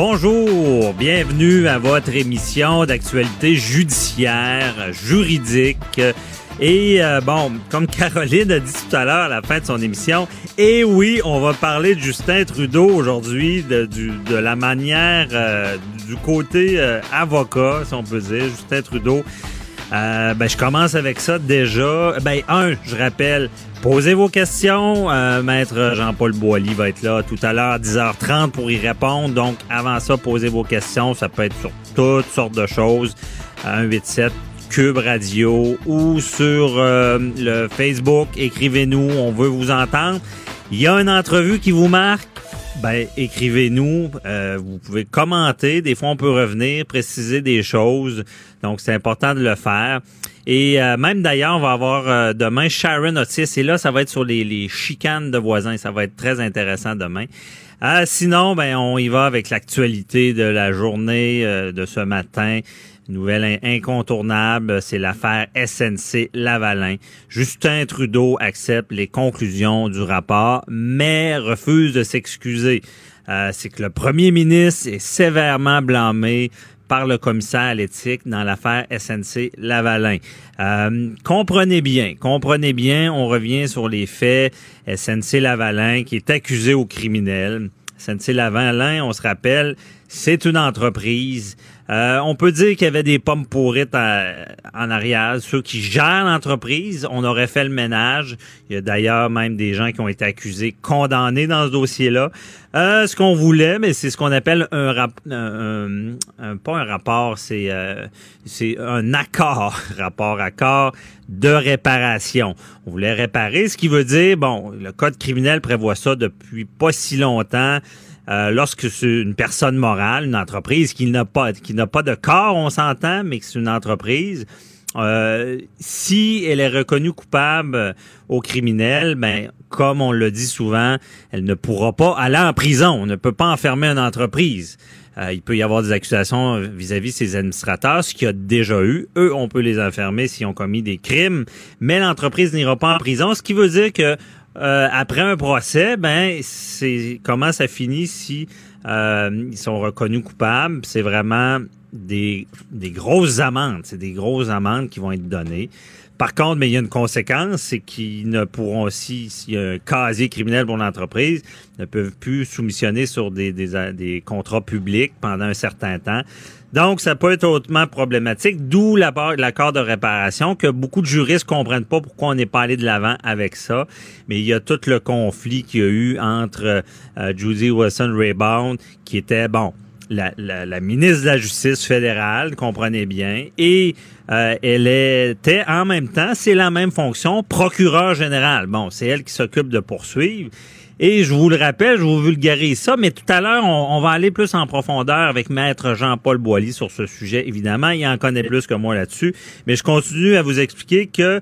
Bonjour, bienvenue à votre émission d'actualité judiciaire, juridique. Et euh, bon, comme Caroline a dit tout à l'heure à la fin de son émission, et oui, on va parler de Justin Trudeau aujourd'hui, de la manière, euh, du côté euh, avocat, si on peut dire, Justin Trudeau. Euh, ben, je commence avec ça déjà. Ben, un, je rappelle, posez vos questions. Euh, Maître Jean-Paul Boilly va être là tout à l'heure à 10h30 pour y répondre. Donc, avant ça, posez vos questions. Ça peut être sur toutes sortes de choses. 187 Cube Radio ou sur euh, le Facebook. Écrivez-nous, on veut vous entendre. Il y a une entrevue qui vous marque. Ben, écrivez-nous. Euh, vous pouvez commenter. Des fois, on peut revenir, préciser des choses. Donc, c'est important de le faire. Et euh, même d'ailleurs, on va avoir euh, demain Sharon Otis. Et là, ça va être sur les, les chicanes de voisins. Ça va être très intéressant demain. Euh, sinon, ben, on y va avec l'actualité de la journée de ce matin. Nouvelle in- incontournable, c'est l'affaire SNC Lavalin. Justin Trudeau accepte les conclusions du rapport, mais refuse de s'excuser. Euh, c'est que le premier ministre est sévèrement blâmé par le commissaire à l'éthique dans l'affaire SNC Lavalin. Euh, comprenez bien, comprenez bien, on revient sur les faits. SNC Lavalin qui est accusé au criminel. SNC Lavalin, on se rappelle, c'est une entreprise. Euh, on peut dire qu'il y avait des pommes pourrites à- en arrière. Ceux qui gèrent l'entreprise, on aurait fait le ménage. Il y a d'ailleurs même des gens qui ont été accusés, condamnés dans ce dossier-là. Euh, ce qu'on voulait, mais c'est ce qu'on appelle un, rap- pas un rapport, c'est euh, c'est un accord, rapport accord de réparation. On voulait réparer, ce qui veut dire, bon, le code criminel prévoit ça depuis pas si longtemps. Euh, lorsque c'est une personne morale, une entreprise qui n'a pas qui n'a pas de corps, on s'entend, mais que c'est une entreprise. euh, si elle est reconnue coupable euh, au criminel, ben comme on le dit souvent, elle ne pourra pas aller en prison. On ne peut pas enfermer une entreprise. Il peut y avoir des accusations vis-à-vis de ses administrateurs, ce qu'il y a déjà eu. Eux, on peut les enfermer s'ils ont commis des crimes, mais l'entreprise n'ira pas en prison, ce qui veut dire que euh, après un procès, ben comment ça finit si euh, ils sont reconnus coupables? C'est vraiment des, grosses amendes. C'est des grosses amendes qui vont être données. Par contre, mais il y a une conséquence, c'est qu'ils ne pourront aussi, s'il y a un casier criminel pour l'entreprise, ne peuvent plus soumissionner sur des contrats publics pendant un certain temps. Donc, ça peut être hautement problématique, d'où l'accord de réparation que beaucoup de juristes comprennent pas pourquoi on n'est pas allé de l'avant avec ça. Mais il y a tout le conflit qu'il y a eu entre euh, Judy Wilson-Raybould, qui était, bon, la, la, la, ministre de la Justice fédérale, comprenez bien, et euh, elle était en même temps, c'est la même fonction, procureur général. Bon, c'est elle qui s'occupe de poursuivre. Et je vous le rappelle, je vous vulgarise ça, mais tout à l'heure, on, va aller plus en profondeur avec Maître Jean-Paul Boilly sur ce sujet, évidemment. Il en connaît plus que moi là-dessus. Mais je continue à vous expliquer que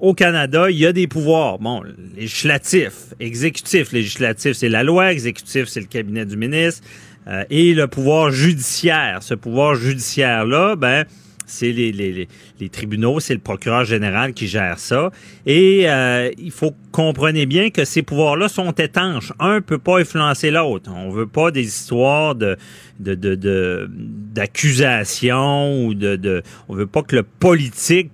au Canada, il y a des pouvoirs. Bon, législatif, exécutif, législatif, c'est la loi, exécutif, c'est le cabinet du ministre, euh, et le pouvoir judiciaire. Ce pouvoir judiciaire-là, ben, c'est les, tribunaux, c'est le procureur général qui gère ça. Et euh, il faut comprendre bien que ces pouvoirs-là sont étanches. Un peut pas influencer l'autre. On veut pas des histoires de de de d'accusation ou de, de on veut pas que le politique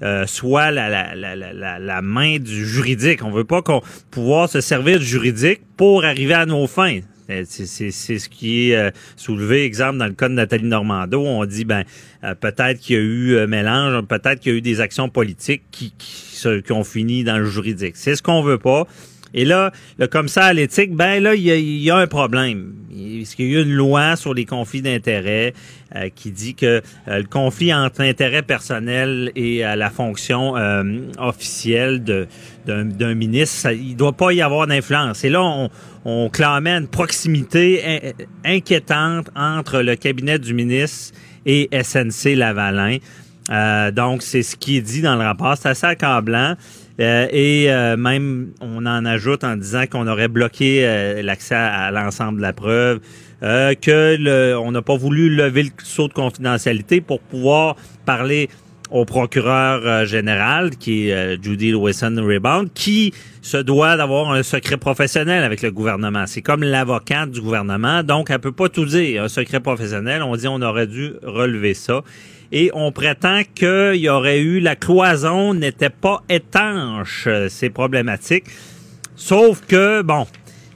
euh, soit la, la main du juridique. On veut pas qu'on pouvoir se servir du juridique pour arriver à nos fins. Euh, c'est ce qui est euh, soulevé, exemple, dans le cas de Nathalie Normando, on dit, ben, peut-être qu'il y a eu mélange, peut-être qu'il y a eu des actions politiques qui, qui, qui ont fini dans le juridique. C'est ce qu'on veut pas. Et là, le commissaire à l'éthique, ben là, il y, a, un problème. Parce qu'il y a une loi sur les conflits d'intérêts euh, qui dit que euh, le conflit entre l'intérêt personnel et euh, la fonction officielle d'un ministre, il doit pas y avoir d'influence. Et là, on, on clamait une proximité inquiétante entre le cabinet du ministre et SNC Lavalin. donc, c'est ce qui est dit dans le rapport. C'est assez accablant. Euh, et euh, même, on en ajoute en disant qu'on aurait bloqué euh, l'accès à, l'ensemble de la preuve, que le, on n'a pas voulu lever le saut de confidentialité pour pouvoir parler au procureur général, qui est Judy Wilson-Rebound, qui se doit d'avoir un secret professionnel avec le gouvernement. C'est comme l'avocate du gouvernement, donc elle peut pas tout dire. Un secret professionnel, on dit on aurait dû relever ça et on prétend qu'il y aurait eu la cloison n'était pas étanche. C'est problématique. Sauf que, bon,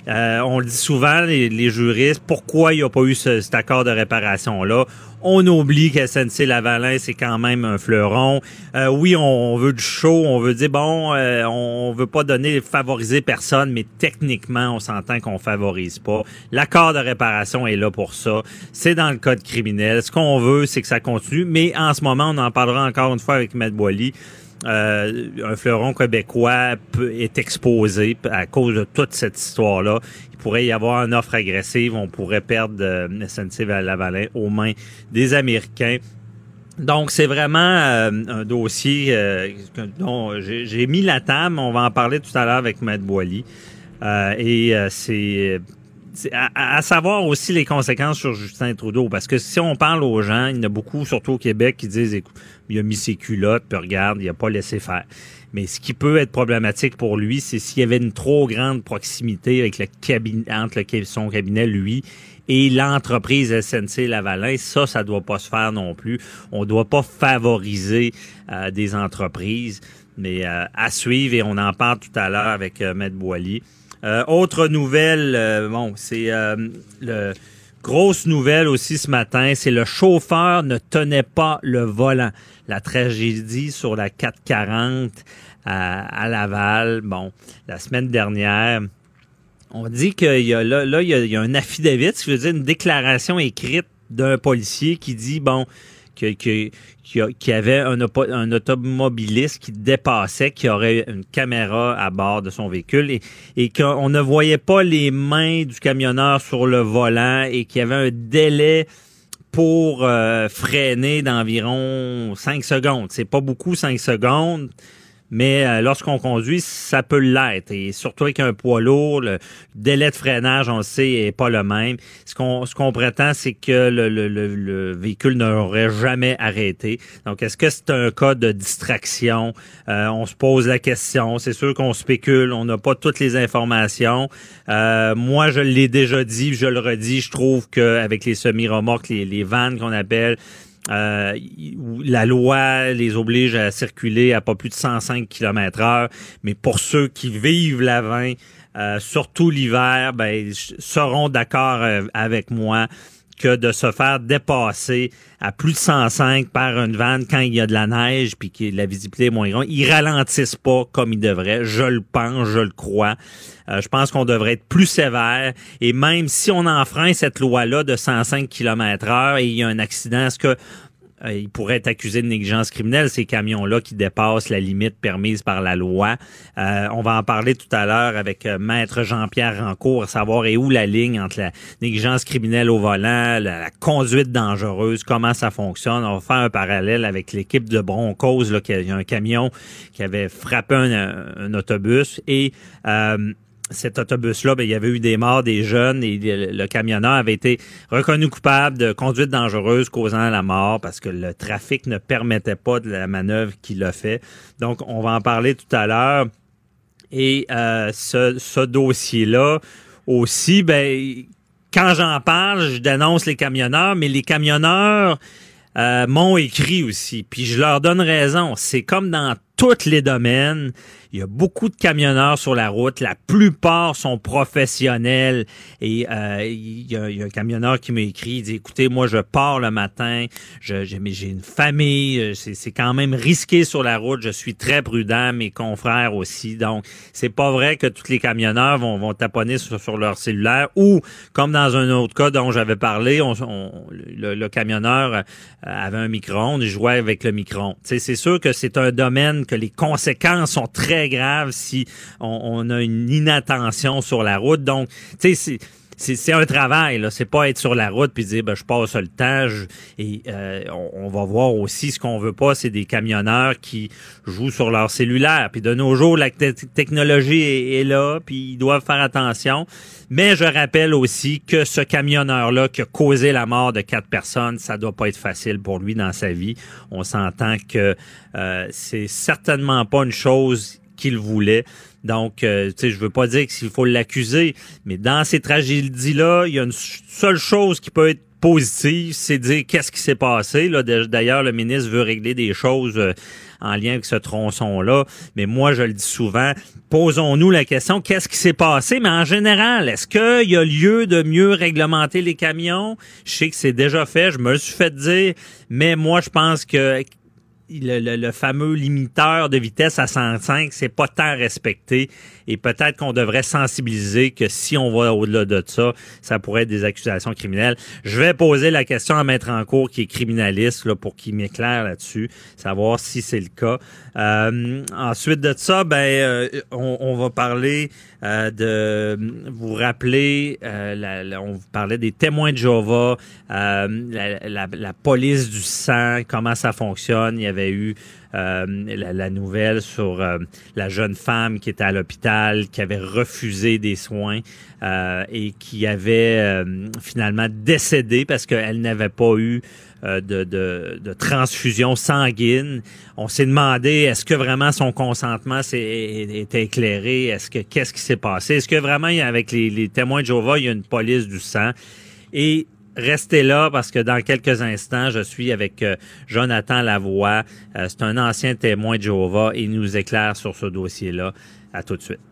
euh, on le dit souvent, les, juristes, pourquoi il n'y a pas eu cet accord de réparation-là? On oublie que SNC Lavalin, c'est quand même un fleuron. Euh, oui, on, veut du show, on veut dire, bon, euh, on veut pas donner, favoriser personne, mais techniquement, on s'entend qu'on favorise pas. L'accord de réparation est là pour ça. C'est dans le code criminel. Ce qu'on veut, c'est que ça continue, mais en ce moment, on en parlera encore une fois avec Matt Boily. Euh, un fleuron québécois est exposé à cause de toute cette histoire-là. Il pourrait y avoir une offre agressive, on pourrait perdre euh, SNC Lavalin aux mains des Américains. Donc, c'est vraiment euh, un dossier euh, dont j'ai mis la table. On va en parler tout à l'heure avec Matt Boily. et c'est à, savoir aussi les conséquences sur Justin Trudeau. Parce que si on parle aux gens, il y en a beaucoup, surtout au Québec, qui disent écoute, il a mis ses culottes, puis regarde, il a pas laissé faire. Mais ce qui peut être problématique pour lui, c'est s'il y avait une trop grande proximité avec le entre le, son cabinet, lui, et l'entreprise SNC Lavalin. Ça, ça doit pas se faire non plus. On doit pas favoriser euh, des entreprises. Mais euh, à suivre, et on en parle tout à l'heure avec euh, Maître Boily. Euh, autre nouvelle, euh, bon, c'est euh, le grosse nouvelle aussi ce matin, c'est le chauffeur ne tenait pas le volant. La tragédie sur la 440 à, Laval, bon, la semaine dernière. On dit qu'il y a là, là il, y a, un affidavit, ce qui veut dire une déclaration écrite d'un policier qui dit bon qui, avait un, automobiliste qui dépassait, qui aurait une caméra à bord de son véhicule et, et qu'on ne voyait pas les mains du camionneur sur le volant et qu'il y avait un délai pour euh, freiner d'environ 5 secondes. C'est pas beaucoup 5 secondes mais euh, lorsqu'on conduit, ça peut l'être. Et surtout avec un poids lourd, le délai de freinage, on le sait, est pas le même. Ce qu'on ce qu'on prétend, c'est que le, le, le, véhicule n'aurait jamais arrêté. Donc, est-ce que c'est un cas de distraction? Euh, on se pose la question. C'est sûr qu'on spécule, on n'a pas toutes les informations. Euh, moi, je l'ai déjà dit, je le redis, je trouve qu'avec les semi-remorques, les, les vannes qu'on appelle, euh, la loi les oblige à circuler à pas plus de 105 km heure, mais pour ceux qui vivent la euh, surtout l'hiver, ben, seront d'accord euh, avec moi que de se faire dépasser à plus de 105 par une vanne quand il y a de la neige puis que la visibilité est moins grande. Ils ralentissent pas comme ils devraient. Je le pense, je le crois. Euh, je pense qu'on devrait être plus sévère. Et même si on enfreint cette loi-là de 105 km heure et il y a un accident, est-ce que euh, il pourrait être accusé de négligence criminelle, ces camions-là qui dépassent la limite permise par la loi. Euh, on va en parler tout à l'heure avec euh, Maître Jean-Pierre Rancourt, savoir est où la ligne entre la négligence criminelle au volant, la, conduite dangereuse, comment ça fonctionne. On va faire un parallèle avec l'équipe de Broncos, là, qui a, un camion qui avait frappé un, autobus et cet autobus-là, ben, il y avait eu des morts des jeunes et le, camionneur avait été reconnu coupable de conduite dangereuse causant la mort parce que le trafic ne permettait pas de la manœuvre qu'il a fait. Donc, on va en parler tout à l'heure. Et euh, ce, ce dossier-là aussi, ben, quand j'en parle, je dénonce les camionneurs, mais les camionneurs euh, m'ont écrit aussi. Puis je leur donne raison. C'est comme dans tous les domaines Il y a beaucoup de camionneurs sur la route. La plupart sont professionnels. Et euh, il, y a, un camionneur qui m'a écrit, il dit, écoutez, moi, je pars le matin, j'ai une famille, euh, c'est quand même risqué sur la route, je suis très prudent, mes confrères aussi. Donc, c'est pas vrai que tous les camionneurs vont, vont taponner sur, leur cellulaire ou, comme dans un autre cas dont j'avais parlé, on, le, camionneur euh, avait un micro-ondes, il jouait avec le micro-ondes. C'est sûr que c'est un domaine que les conséquences sont très graves si on, a une inattention sur la route. Donc, tu sais, c'est un travail, là. C'est pas être sur la route puis dire ben, je passe le temps. et euh, on, va voir aussi ce qu'on veut pas, c'est des camionneurs qui jouent sur leur cellulaire. Puis de nos jours, la technologie est, là, puis ils doivent faire attention. Mais je rappelle aussi que ce camionneur-là qui a causé la mort de quatre personnes, ça doit pas être facile pour lui dans sa vie. On s'entend que euh, c'est certainement pas une chose qu'il voulait. Donc, euh, tu sais, je veux pas dire qu'il faut l'accuser, mais dans ces tragédies-là, il y a une seule chose qui peut être positive, c'est dire qu'est-ce qui s'est passé. D'ailleurs, le ministre veut régler des choses euh, en lien avec ce tronçon-là. Mais moi, je le dis souvent, posons-nous la question, qu'est-ce qui s'est passé? Mais en général, est-ce qu'il y a lieu de mieux réglementer les camions? Je sais que c'est déjà fait, je me le suis fait dire, mais moi, je pense que le, fameux limiteur de vitesse à 105, c'est pas tant respecté. Et peut-être qu'on devrait sensibiliser que si on va au-delà de ça, ça pourrait être des accusations criminelles. Je vais poser la question à Maître en cours qui est criminaliste là, pour qu'il m'éclaire là-dessus, savoir si c'est le cas. Euh, ensuite de ça, ben euh, on, va parler euh, de vous rappeler, la, on vous parlait des témoins de Jéhovah, la, la, police du sang, comment ça fonctionne. Il y avait eu euh, la, nouvelle sur euh, la jeune femme qui était à l'hôpital, qui avait refusé des soins euh, et qui avait finalement décédé parce qu'elle n'avait pas eu de, transfusion sanguine. On s'est demandé est-ce que vraiment son consentement était éclairé, est-ce que qu'est-ce qui s'est passé, est-ce que vraiment avec les, les témoins de Jéhovah il y a une police du sang? Et Restez là parce que dans quelques instants, je suis avec euh, Jonathan Lavoie. Euh, c'est un ancien témoin de Jéhovah il nous éclaire sur ce dossier-là. À tout de suite.